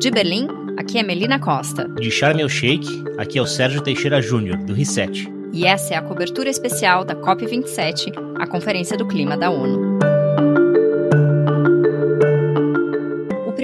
De Berlim, aqui é Melina Costa. De Sharm el Sheikh, aqui é o Sérgio Teixeira Júnior, do Reset. E essa é a cobertura especial da COP27, a Conferência do Clima da ONU.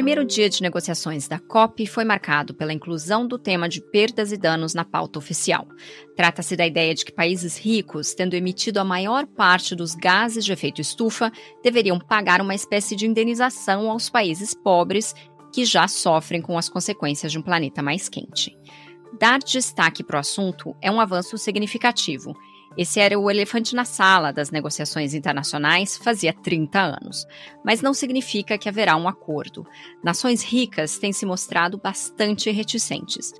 Primeiro dia de negociações da COP foi marcado pela inclusão do tema de perdas e danos na pauta oficial. Trata-se da ideia de que países ricos, tendo emitido a maior parte dos gases de efeito estufa, deveriam pagar uma espécie de indenização aos países pobres que já sofrem com as consequências de um planeta mais quente. Dar destaque para o assunto é um avanço significativo. Esse era o elefante na sala das negociações internacionais fazia 30 anos. Mas não significa que haverá um acordo. Nações ricas têm se mostrado bastante reticentes.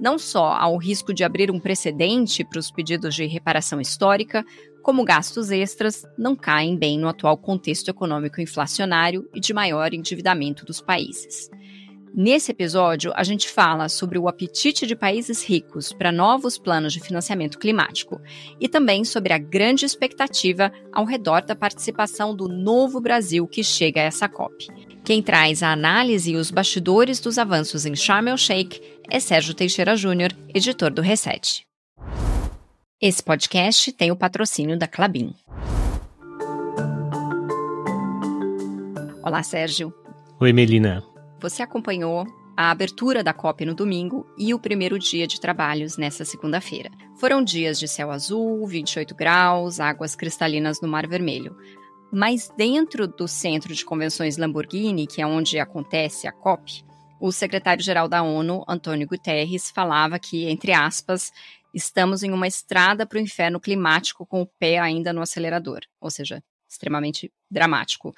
Não só ao risco de abrir um precedente para os pedidos de reparação histórica, como gastos extras não caem bem no atual contexto econômico inflacionário e de maior endividamento dos países. Nesse episódio, a gente fala sobre o apetite de países ricos para novos planos de financiamento climático e também sobre a grande expectativa ao redor da participação do novo Brasil que chega a essa COP. Quem traz a análise e os bastidores dos avanços em Sharm el-Sheikh é Sérgio Teixeira Júnior, editor do Reset. Esse podcast tem o patrocínio da Clabin. Olá, Sérgio. Oi, Melina. Você acompanhou a abertura da COP no domingo e o primeiro dia de trabalhos nessa segunda-feira. Foram dias de céu azul, 28 graus, águas cristalinas no Mar Vermelho. Mas dentro do Centro de Convenções Lamborghini, que é onde acontece a COP, o secretário-geral da ONU, Antônio Guterres, falava que, entre aspas, estamos em uma estrada para o inferno climático com o pé ainda no acelerador, ou seja, extremamente dramático.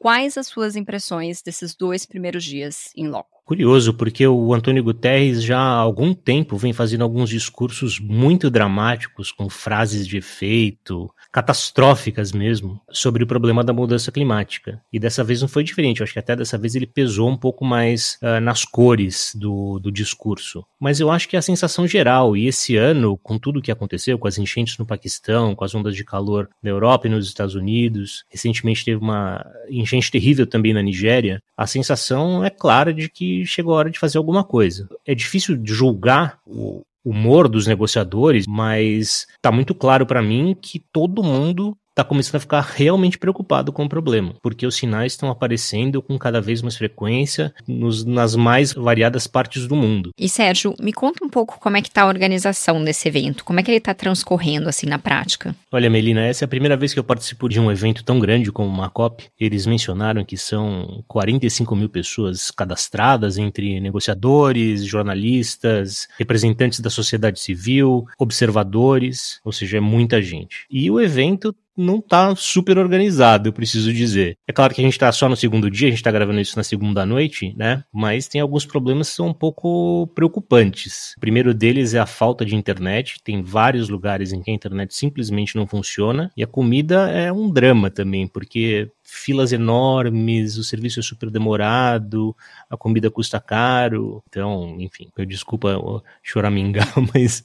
Quais as suas impressões desses dois primeiros dias em loco? Curioso, porque o Antônio Guterres já há algum tempo vem fazendo alguns discursos muito dramáticos, com frases de efeito, catastróficas mesmo, sobre o problema da mudança climática. E dessa vez não foi diferente, eu acho que até dessa vez ele pesou um pouco mais uh, nas cores do, do discurso. Mas eu acho que é a sensação geral, e esse ano, com tudo o que aconteceu, com as enchentes no Paquistão, com as ondas de calor na Europa e nos Estados Unidos, recentemente teve uma enchente terrível também na Nigéria, a sensação é clara de que chegou a hora de fazer alguma coisa. É difícil julgar o humor dos negociadores, mas está muito claro para mim que todo mundo está começando a ficar realmente preocupado com o problema, porque os sinais estão aparecendo com cada vez mais frequência nos, nas mais variadas partes do mundo. E Sérgio, me conta um pouco como é que está a organização desse evento, como é que ele está transcorrendo assim na prática? Olha, Melina, essa é a primeira vez que eu participo de um evento tão grande como uma COP. Eles mencionaram que são 45 mil pessoas cadastradas entre negociadores, jornalistas, representantes da sociedade civil, observadores, ou seja, é muita gente. E o evento não tá super organizado, eu preciso dizer. É claro que a gente tá só no segundo dia, a gente tá gravando isso na segunda noite, né? Mas tem alguns problemas que são um pouco preocupantes. O primeiro deles é a falta de internet. Tem vários lugares em que a internet simplesmente não funciona. E a comida é um drama também, porque filas enormes, o serviço é super demorado, a comida custa caro. Então, enfim, eu desculpa choramingar, mas,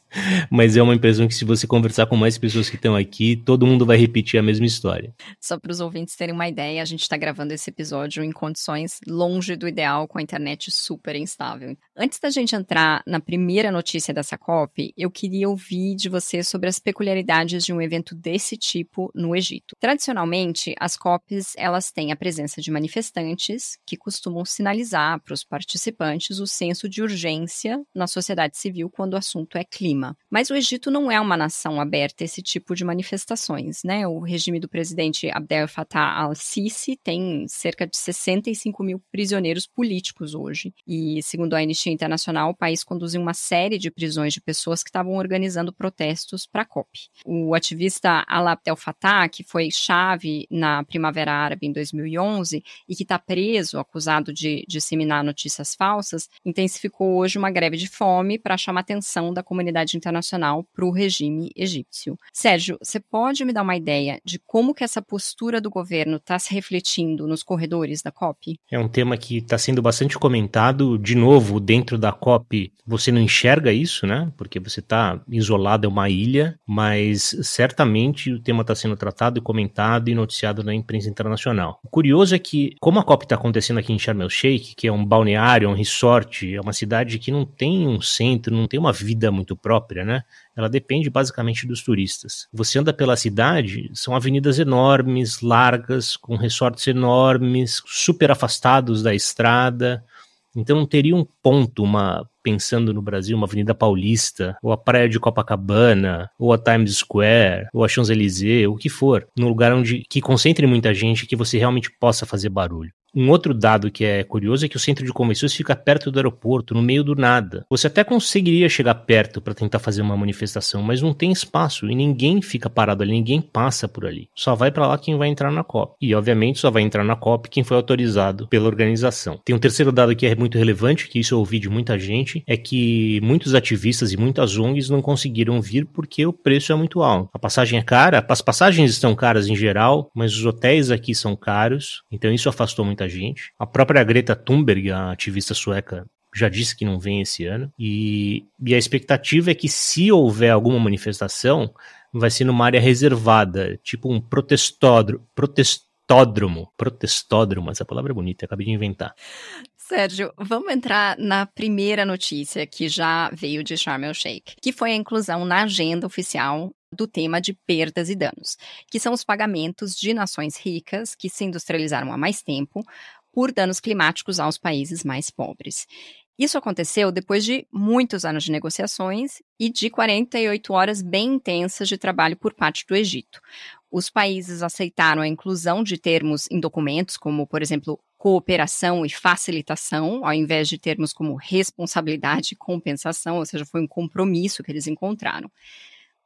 mas é uma impressão que se você conversar com mais pessoas que estão aqui, todo mundo vai repetir a mesma história. Só para os ouvintes terem uma ideia, a gente está gravando esse episódio em condições longe do ideal, com a internet super instável. Antes da gente entrar na primeira notícia dessa COP, eu queria ouvir de você sobre as peculiaridades de um evento desse tipo no Egito. Tradicionalmente, as COPs elas têm a presença de manifestantes que costumam sinalizar para os participantes o senso de urgência na sociedade civil quando o assunto é clima. Mas o Egito não é uma nação aberta a esse tipo de manifestações, né? O regime do presidente Abdel Fattah al-Sisi tem cerca de 65 mil prisioneiros políticos hoje. E, segundo a Anistia Internacional, o país conduziu uma série de prisões de pessoas que estavam organizando protestos para a COP. O ativista Alaa Abdel Fattah, que foi chave na Primavera Árabe em 2011 e que está preso, acusado de disseminar notícias falsas, intensificou hoje uma greve de fome para chamar a atenção da comunidade internacional para o regime egípcio. Sérgio, você pode me dar uma ideia de como que essa postura do governo está se refletindo nos corredores da COP? É um tema que está sendo bastante comentado. De novo, dentro da COP, você não enxerga isso, né? Porque você está isolado, é uma ilha, mas certamente o tema está sendo tratado e comentado e noticiado na imprensa internacional internacional. O curioso é que, como a COP está acontecendo aqui em Sharm el Sheikh, que é um balneário, um resort, é uma cidade que não tem um centro, não tem uma vida muito própria, né? Ela depende basicamente dos turistas. Você anda pela cidade, são avenidas enormes, largas, com resorts enormes, super afastados da estrada. Então não teria um ponto, uma pensando no Brasil, uma Avenida Paulista, ou a Praia de Copacabana, ou a Times Square, ou a Champs-Élysées, o que for, num lugar onde que concentre muita gente que você realmente possa fazer barulho. Um outro dado que é curioso é que o centro de convenções fica perto do aeroporto, no meio do nada. Você até conseguiria chegar perto para tentar fazer uma manifestação, mas não tem espaço e ninguém fica parado ali, ninguém passa por ali. Só vai para lá quem vai entrar na COP. E obviamente só vai entrar na COP quem foi autorizado pela organização. Tem um terceiro dado que é muito relevante, que isso eu ouvi de muita gente, é que muitos ativistas e muitas ONGs não conseguiram vir porque o preço é muito alto. A passagem é cara, as passagens estão caras em geral, mas os hotéis aqui são caros, então isso afastou muita muita gente. A própria Greta Thunberg, a ativista sueca, já disse que não vem esse ano. E, e a expectativa é que, se houver alguma manifestação, vai ser numa área reservada, tipo um protestódromo. Protestódromo. Protestódromo, essa palavra é bonita, acabei de inventar. Sérgio, vamos entrar na primeira notícia que já veio de Sharm el Sheikh, que foi a inclusão na agenda oficial do tema de perdas e danos, que são os pagamentos de nações ricas que se industrializaram há mais tempo por danos climáticos aos países mais pobres. Isso aconteceu depois de muitos anos de negociações e de 48 horas bem intensas de trabalho por parte do Egito. Os países aceitaram a inclusão de termos em documentos, como, por exemplo, cooperação e facilitação, ao invés de termos como responsabilidade e compensação, ou seja, foi um compromisso que eles encontraram.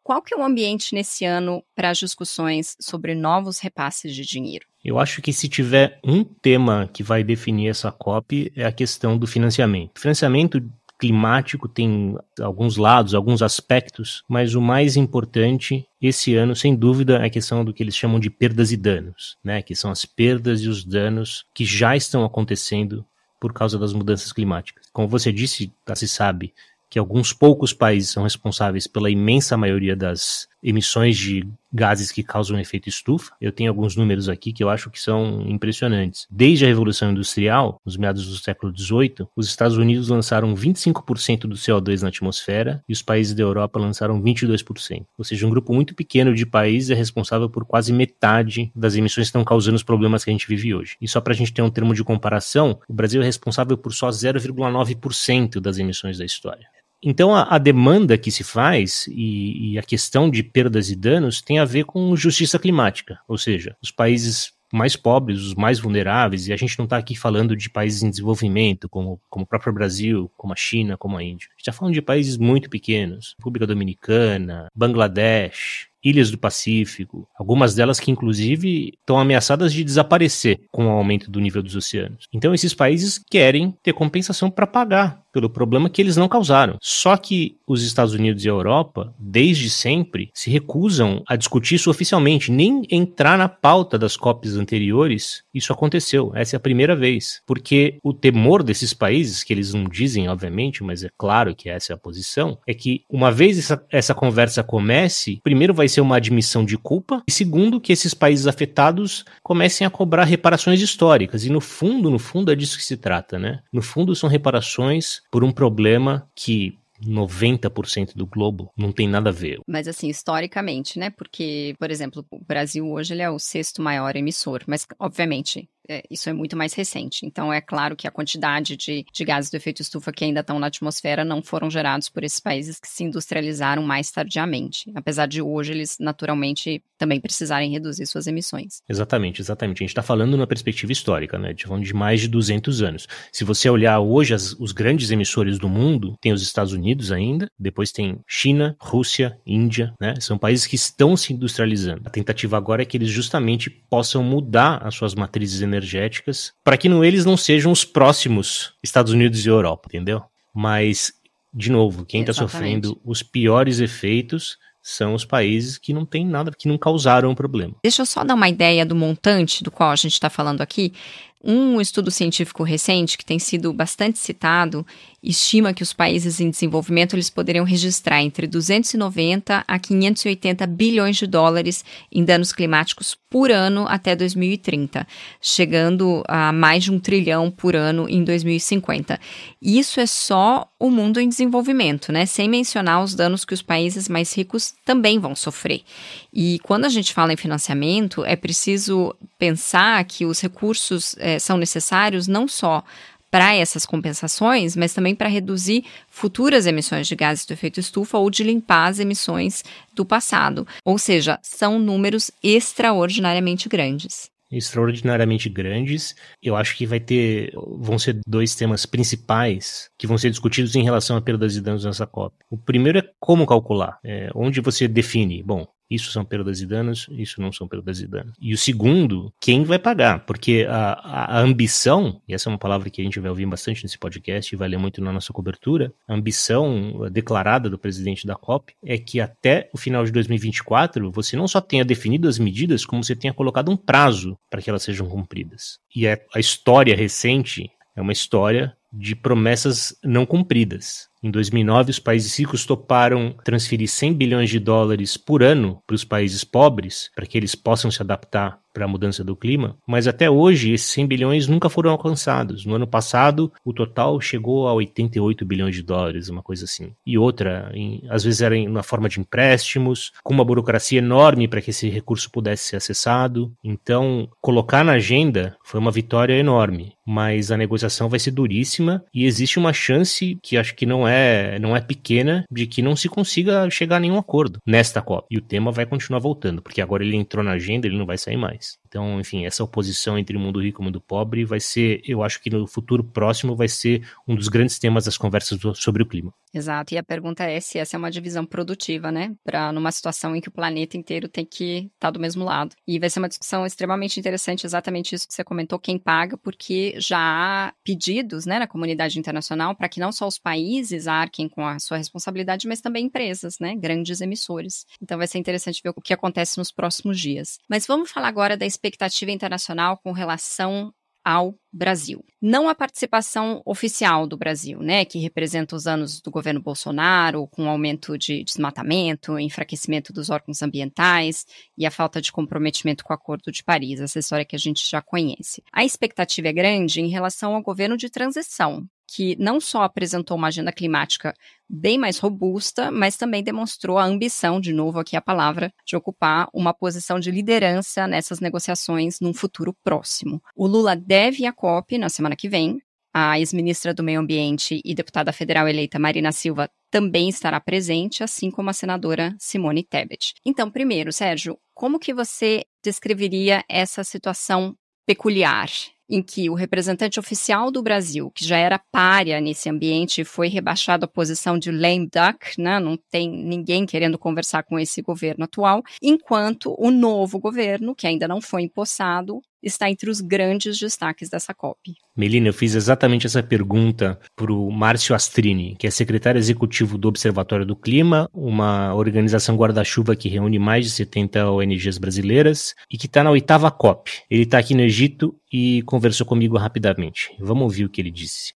Qual que é o ambiente nesse ano para as discussões sobre novos repasses de dinheiro? Eu acho que se tiver um tema que vai definir essa COP é a questão do financiamento. Financiamento climático tem alguns lados, alguns aspectos, mas o mais importante esse ano, sem dúvida, é a questão do que eles chamam de perdas e danos, né? Que são as perdas e os danos que já estão acontecendo por causa das mudanças climáticas. Como você disse, já se sabe que alguns poucos países são responsáveis pela imensa maioria das emissões de gases que causam efeito estufa. Eu tenho alguns números aqui que eu acho que são impressionantes. Desde a Revolução Industrial, nos meados do século XVIII, os Estados Unidos lançaram 25% do CO2 na atmosfera e os países da Europa lançaram 22%. Ou seja, um grupo muito pequeno de países é responsável por quase metade das emissões que estão causando os problemas que a gente vive hoje. E só para a gente ter um termo de comparação, o Brasil é responsável por só 0,9% das emissões da história. Então, a, a, demanda que se faz e, e, a questão de perdas e danos tem a ver com justiça climática, ou seja, os países mais pobres, os mais vulneráveis, e a gente não está aqui falando de países em desenvolvimento, como, como o próprio Brasil, como a China, como a Índia. A gente está falando de países muito pequenos, República Dominicana, Bangladesh, ilhas do Pacífico, algumas delas que inclusive estão ameaçadas de desaparecer com o aumento do nível dos oceanos. Então esses países querem ter compensação para pagar pelo problema que eles não causaram. Só que os Estados Unidos e a Europa, desde sempre, se recusam a discutir isso oficialmente, nem entrar na pauta das COPs anteriores. Isso aconteceu, essa é a primeira vez, porque o temor desses países, que eles não dizem, obviamente, mas é claro que essa é a posição, é que uma vez essa, essa conversa comece, primeiro vai ser uma admissão de culpa, e segundo, que esses países afetados comecem a cobrar reparações históricas. E no fundo, no fundo, é disso que se trata, né? No fundo, são reparações por um problema que 90% do globo não tem nada a ver. Mas assim, historicamente, né? Porque, por exemplo, o Brasil hoje ele é o sexto maior emissor, mas obviamente é, isso é muito mais recente. Então, é claro que a quantidade de, de gases do efeito estufa que ainda estão na atmosfera não foram gerados por esses países que se industrializaram mais tardiamente, apesar de hoje eles naturalmente também precisarem reduzir suas emissões. Exatamente, exatamente. A gente está falando numa perspectiva histórica, né? Falando de mais de 200 anos. Se você olhar hoje as, os grandes emissores do mundo, tem os Estados Unidos ainda, depois tem China, Rússia, Índia, né? São países que estão se industrializando. A tentativa agora é que eles justamente possam mudar as suas matrizes energéticas energéticas, para que não, eles não sejam os próximos Estados Unidos e Europa, entendeu? Mas, de novo, quem está sofrendo os piores efeitos são os países que não têm nada, que não causaram o problema. Deixa eu só dar uma ideia do montante do qual a gente está falando aqui. Um estudo científico recente, que tem sido bastante citado, estima que os países em desenvolvimento eles poderiam registrar entre 290 a 580 bilhões de dólares em danos climáticos por ano até 2030, chegando a mais de um trilhão por ano em 2050. Isso é só o mundo em desenvolvimento, né? Sem mencionar os danos que os países mais ricos também vão sofrer. E quando a gente fala em financiamento, é preciso pensar que os recursos é, são necessários não só para essas compensações, mas também para reduzir futuras emissões de gases do efeito estufa ou de limpar as emissões do passado. Ou seja, são números extraordinariamente grandes extraordinariamente grandes. Eu acho que vai ter, vão ser dois temas principais que vão ser discutidos em relação a perdas e danos nessa COP. O primeiro é como calcular, é, onde você define, bom, isso são perdas e danos, isso não são perdas e danos. E o segundo, quem vai pagar? Porque a, a, ambição, e essa é uma palavra que a gente vai ouvir bastante nesse podcast e vai ler muito na nossa cobertura, a ambição declarada do presidente da COP é que até o final de 2024 você não só tenha definido as medidas, como você tenha colocado um prazo para que elas sejam cumpridas. E a, a história recente é uma história de promessas não cumpridas. Em 2009, os países ricos toparam transferir 100 bilhões de dólares por ano para os países pobres, para que eles possam se adaptar para a mudança do clima, mas até hoje esses 100 bilhões nunca foram alcançados. No ano passado, o total chegou a 88 bilhões de dólares, uma coisa assim. E outra, em, às vezes era na forma de empréstimos, com uma burocracia enorme para que esse recurso pudesse ser acessado. Então, colocar na agenda foi uma vitória enorme, mas a negociação vai ser duríssima e existe uma chance que acho que não é, não é pequena de que não se consiga chegar a nenhum acordo nesta COP. E o tema vai continuar voltando, porque agora ele entrou na agenda, ele não vai sair mais. Então, enfim, essa oposição entre o mundo rico e o mundo pobre vai ser, eu acho que no futuro próximo vai ser um dos grandes temas das conversas sobre o clima. Exato, e a pergunta é se essa é uma divisão produtiva, né? Para numa situação em que o planeta inteiro tem que estar tá do mesmo lado. E vai ser uma discussão extremamente interessante, exatamente isso que você comentou, quem paga, porque já há pedidos, né, na comunidade internacional para que não só os países arquem com a sua responsabilidade, mas também empresas, né, grandes emissores. Então vai ser interessante ver o que acontece nos próximos dias. Mas vamos falar agora da expectativa internacional com relação ao Brasil. Não a participação oficial do Brasil, né, que representa os anos do governo Bolsonaro, com aumento de desmatamento, enfraquecimento dos órgãos ambientais e a falta de comprometimento com o Acordo de Paris, essa história que a gente já conhece. A expectativa é grande em relação ao governo de transição, que não só apresentou uma agenda climática bem mais robusta, mas também demonstrou a ambição, de novo aqui a palavra, de ocupar uma posição de liderança nessas negociações num futuro próximo. O Lula deve à COP na semana que vem. A ex-ministra do Meio Ambiente e deputada federal eleita Marina Silva também estará presente, assim como a senadora Simone Tebet. Então, primeiro, Sérgio, como que você descreveria essa situação peculiar em que o representante oficial do Brasil, que já era párea nesse ambiente, foi rebaixado à posição de lame duck, né? não tem ninguém querendo conversar com esse governo atual, enquanto o novo governo, que ainda não foi empossado, está entre os grandes destaques dessa COP. Melina, eu fiz exatamente essa pergunta para o Márcio Astrini, que é secretário executivo do Observatório do Clima, uma organização guarda-chuva que reúne mais de 70 ONGs brasileiras e que está na oitava COP. Ele está aqui no Egito e conversou comigo rapidamente. Vamos ouvir o que ele disse.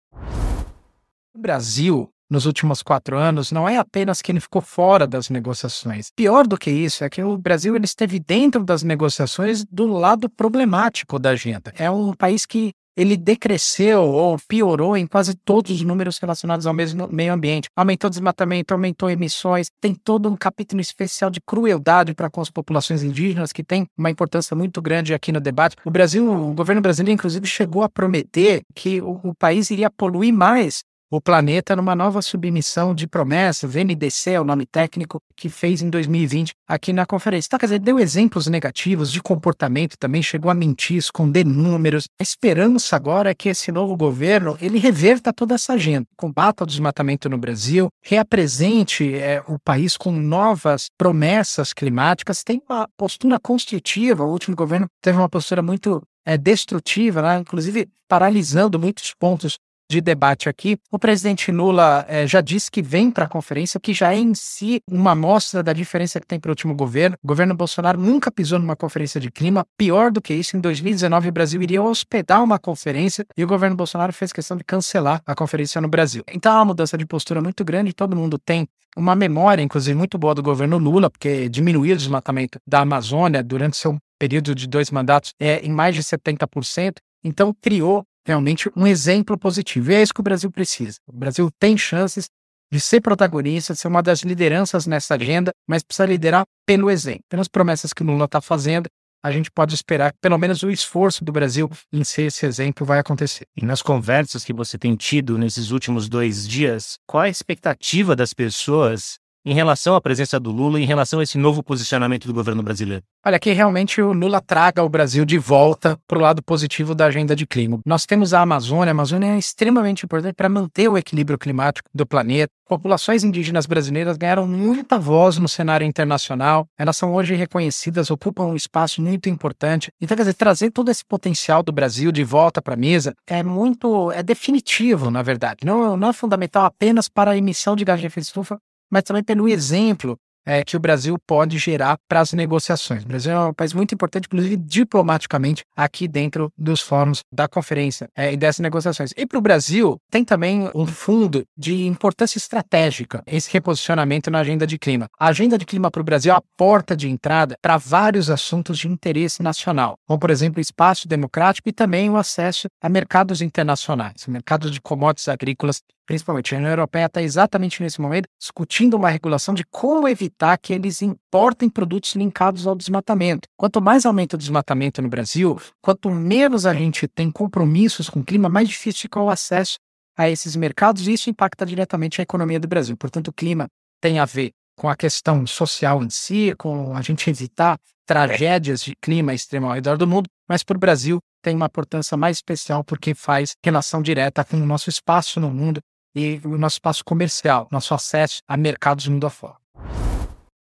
O Brasil nos últimos quatro anos não é apenas que ele ficou fora das negociações. Pior do que isso é que o Brasil ele esteve dentro das negociações do lado problemático da agenda. É um país que ele decresceu ou piorou em quase todos os números relacionados ao mesmo meio ambiente. Aumentou desmatamento, aumentou emissões, tem todo um capítulo especial de crueldade para com as populações indígenas, que tem uma importância muito grande aqui no debate. O Brasil, o governo brasileiro, inclusive, chegou a prometer que o, o país iria poluir mais o planeta numa nova submissão de promessas, NDC é o nome técnico, que fez em 2020 aqui na conferência. Então, quer dizer, deu exemplos negativos de comportamento também, chegou a mentir, esconder números. A esperança agora é que esse novo governo, ele reverta toda essa agenda, combata o desmatamento no Brasil, reapresente é, o país com novas promessas climáticas, tem uma postura construtiva, o último governo teve uma postura muito é, destrutiva, né? inclusive paralisando muitos pontos de debate aqui. O presidente Lula é, já disse que vem para a conferência, que já é em si uma amostra da diferença que tem para o último governo. O governo Bolsonaro nunca pisou numa conferência de clima. Pior do que isso, em 2019 o Brasil iria hospedar uma conferência e o governo Bolsonaro fez questão de cancelar a conferência no Brasil. Então, é uma mudança de postura muito grande. Todo mundo tem uma memória, inclusive, muito boa do governo Lula, porque diminuiu o desmatamento da Amazônia durante seu período de dois mandatos é, em mais de 70%. Então, criou realmente um exemplo positivo. E é isso que o Brasil precisa. O Brasil tem chances de ser protagonista, de ser uma das lideranças nessa agenda, mas precisa liderar pelo exemplo. Pelas promessas que o Lula está fazendo, a gente pode esperar que pelo menos o esforço do Brasil em ser esse exemplo vai acontecer. E nas conversas que você tem tido nesses últimos dois dias, qual a expectativa das pessoas em relação à presença do Lula, em relação a esse novo posicionamento do governo brasileiro? Olha, que realmente o Lula traga o Brasil de volta para o lado positivo da agenda de clima. Nós temos a Amazônia, a Amazônia é extremamente importante para manter o equilíbrio climático do planeta. Populações indígenas brasileiras ganharam muita voz no cenário internacional, elas são hoje reconhecidas, ocupam um espaço muito importante. Então, quer dizer, trazer todo esse potencial do Brasil de volta para a mesa é muito, é definitivo, na verdade. Não, não é fundamental apenas para a emissão de gás de efeito estufa, mas também pelo exemplo é, que o Brasil pode gerar para as negociações. O Brasil é um país muito importante, inclusive diplomaticamente, aqui dentro dos fóruns da conferência é, e dessas negociações. E para o Brasil, tem também um fundo de importância estratégica, esse reposicionamento na agenda de clima. A agenda de clima para o Brasil é a porta de entrada para vários assuntos de interesse nacional, como, por exemplo, o espaço democrático e também o acesso a mercados internacionais, mercados de commodities agrícolas principalmente a União Europeia está exatamente nesse momento discutindo uma regulação de como evitar que eles importem produtos linkados ao desmatamento. Quanto mais aumenta o desmatamento no Brasil, quanto menos a gente tem compromissos com o clima, mais difícil fica o acesso a esses mercados e isso impacta diretamente a economia do Brasil. Portanto, o clima tem a ver com a questão social em si, com a gente evitar tragédias de clima extremo ao redor do mundo, mas para o Brasil tem uma importância mais especial porque faz relação direta com o nosso espaço no mundo e o nosso espaço comercial, nosso acesso a mercados mundo afora.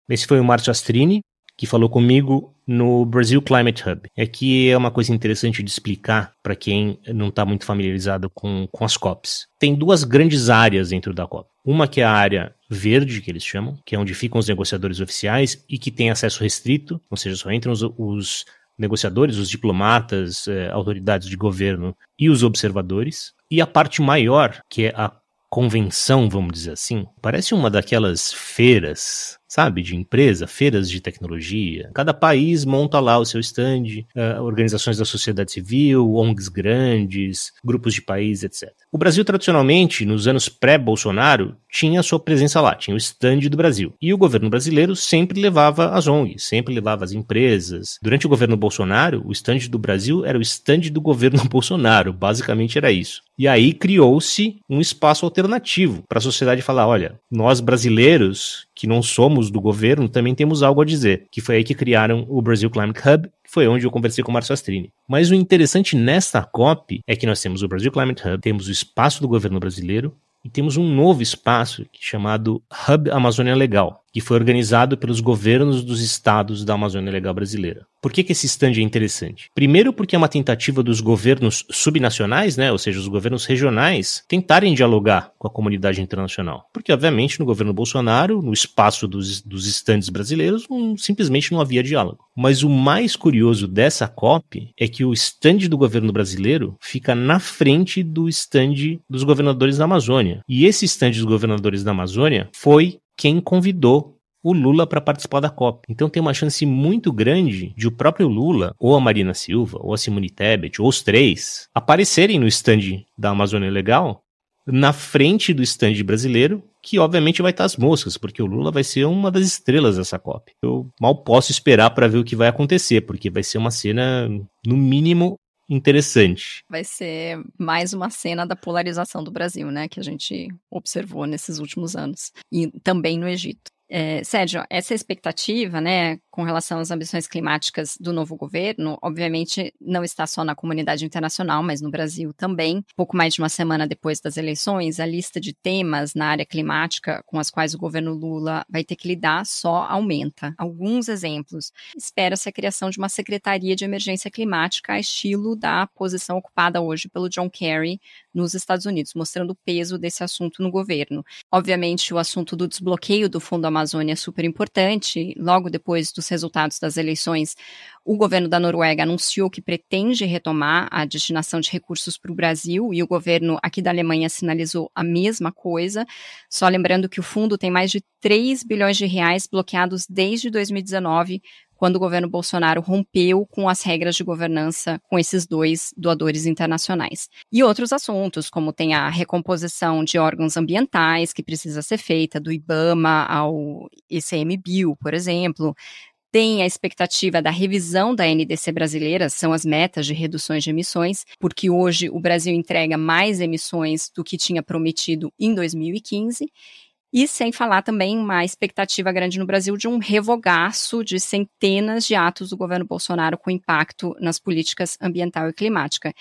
Esse foi o Márcio Astrini, que falou comigo no Brasil Climate Hub. Aqui é uma coisa interessante de explicar para quem não está muito familiarizado com, com as COPs. Tem duas grandes áreas dentro da COP. Uma que é a área verde, que eles chamam, que é onde ficam os negociadores oficiais e que tem acesso restrito, ou seja, só entram os, os negociadores, os diplomatas, eh, autoridades de governo e os observadores. E a parte maior, que é a convenção, vamos dizer assim, parece uma daquelas feiras sabe, de empresa, feiras de tecnologia. Cada país monta lá o seu stand, uh, organizações da sociedade civil, ONGs grandes, grupos de país, etc. O Brasil, tradicionalmente, nos anos pré-Bolsonaro, tinha sua presença lá, tinha o stand do Brasil. E o governo brasileiro sempre levava as ONGs, sempre levava as empresas. Durante o governo Bolsonaro, o stand do Brasil era o stand do governo Bolsonaro, basicamente era isso. E aí criou-se um espaço alternativo para a sociedade falar: olha, nós brasileiros que não somos do governo, também temos algo a dizer. Que foi aí que criaram o Brasil Climate Hub, que foi onde eu conversei com o Marcio Astrini. Mas o interessante nesta COP é que nós temos o Brasil Climate Hub, temos o espaço do governo brasileiro e temos um novo espaço chamado Hub Amazônia Legal, que foi organizado pelos governos dos estados da Amazônia Legal brasileira. Por que, que esse stand é interessante? Primeiro, porque é uma tentativa dos governos subnacionais, né, ou seja, os governos regionais, tentarem dialogar com a comunidade internacional. Porque, obviamente, no governo Bolsonaro, no espaço dos, dos stands brasileiros, um, simplesmente não havia diálogo. Mas o mais curioso dessa COP é que o stand do governo brasileiro fica na frente do stand dos governadores da Amazônia. E esse stand dos governadores da Amazônia foi quem convidou o Lula para participar da COP. Então tem uma chance muito grande de o próprio Lula, ou a Marina Silva, ou a Simone Tebet, ou os três, aparecerem no stand da Amazônia Legal, na frente do stand brasileiro, que obviamente vai estar as moscas, porque o Lula vai ser uma das estrelas dessa COP. Eu mal posso esperar para ver o que vai acontecer, porque vai ser uma cena, no mínimo, interessante. Vai ser mais uma cena da polarização do Brasil, né, que a gente observou nesses últimos anos, e também no Egito. É, Sérgio, essa expectativa, né, com relação às ambições climáticas do novo governo, obviamente não está só na comunidade internacional, mas no Brasil também. Pouco mais de uma semana depois das eleições, a lista de temas na área climática com as quais o governo Lula vai ter que lidar só aumenta. Alguns exemplos. Espera-se a criação de uma secretaria de emergência climática estilo da posição ocupada hoje pelo John Kerry nos Estados Unidos, mostrando o peso desse assunto no governo. Obviamente, o assunto do desbloqueio do Fundo Amazônia é super importante. Logo depois dos resultados das eleições, o governo da Noruega anunciou que pretende retomar a destinação de recursos para o Brasil e o governo aqui da Alemanha sinalizou a mesma coisa. Só lembrando que o fundo tem mais de 3 bilhões de reais bloqueados desde 2019, quando o governo Bolsonaro rompeu com as regras de governança com esses dois doadores internacionais. E outros assuntos, como tem a recomposição de órgãos ambientais que precisa ser feita, do IBAMA ao ICMBio, por exemplo, tem a expectativa da revisão da NDC brasileira, são as metas de reduções de emissões, porque hoje o Brasil entrega mais emissões do que tinha prometido em 2015. E sem falar também uma expectativa grande no Brasil de um revogaço de centenas de atos do governo Bolsonaro com impacto nas políticas ambiental e climática.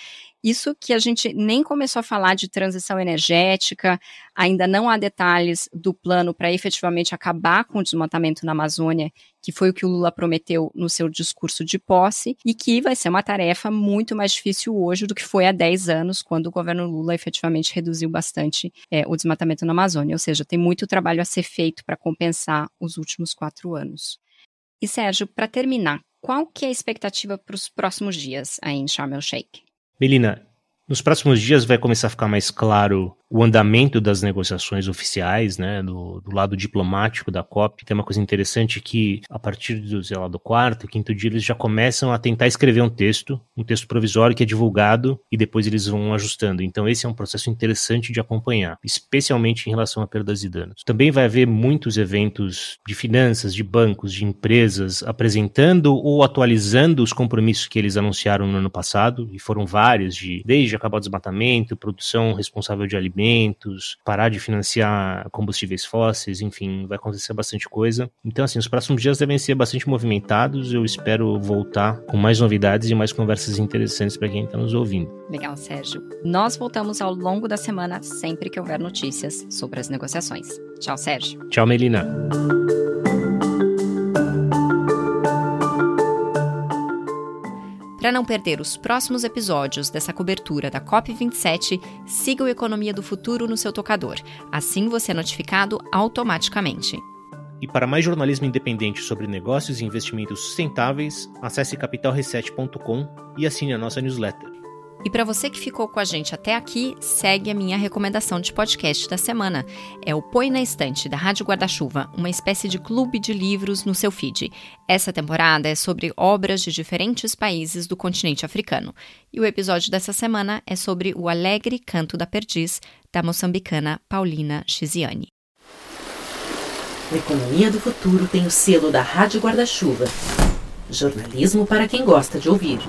Isso que a gente nem começou a falar de transição energética, ainda não há detalhes do plano para efetivamente acabar com o desmatamento na Amazônia, que foi o que o Lula prometeu no seu discurso de posse, e que vai ser uma tarefa muito mais difícil hoje do que foi há 10 anos, quando o governo Lula efetivamente reduziu bastante é, o desmatamento na Amazônia. Ou seja, tem muito trabalho a ser feito para compensar os últimos quatro anos. E Sérgio, para terminar, qual que é a expectativa para os próximos dias aí em Sharm el-Sheikh? Melina, nos próximos dias vai começar a ficar mais claro o andamento das negociações oficiais, né, do, do, lado diplomático da COP. Tem uma coisa interessante que, a partir do, sei lá, do quarto, quinto dia, eles já começam a tentar escrever um texto, um texto provisório que é divulgado e depois eles vão ajustando. Então, esse é um processo interessante de acompanhar, especialmente em relação a perdas e danos. Também vai haver muitos eventos de finanças, de bancos, de empresas apresentando ou atualizando os compromissos que eles anunciaram no ano passado, e foram vários, de desde acabar o desmatamento, produção responsável de alimentos parar de financiar combustíveis fósseis, enfim, vai acontecer bastante coisa. Então, assim, os próximos dias devem ser bastante movimentados. Eu espero voltar com mais novidades e mais conversas interessantes para quem está nos ouvindo. Legal, Sérgio. Nós voltamos ao longo da semana sempre que houver notícias sobre as negociações. Tchau, Sérgio. Tchau, Melina. Para não perder os próximos episódios dessa cobertura da COP27, siga o Economia do Futuro no seu tocador. Assim você é notificado automaticamente. E para mais jornalismo independente sobre negócios e investimentos sustentáveis, acesse capitalreset.com e assine a nossa newsletter. E para você que ficou com a gente até aqui, segue a minha recomendação de podcast da semana. É o Põe na Estante, da Rádio Guarda-Chuva, uma espécie de clube de livros no seu feed. Essa temporada é sobre obras de diferentes países do continente africano. E o episódio dessa semana é sobre o Alegre Canto da Perdiz, da moçambicana Paulina Chiziane. A Economia do Futuro tem o selo da Rádio Guarda-Chuva. Jornalismo para quem gosta de ouvir.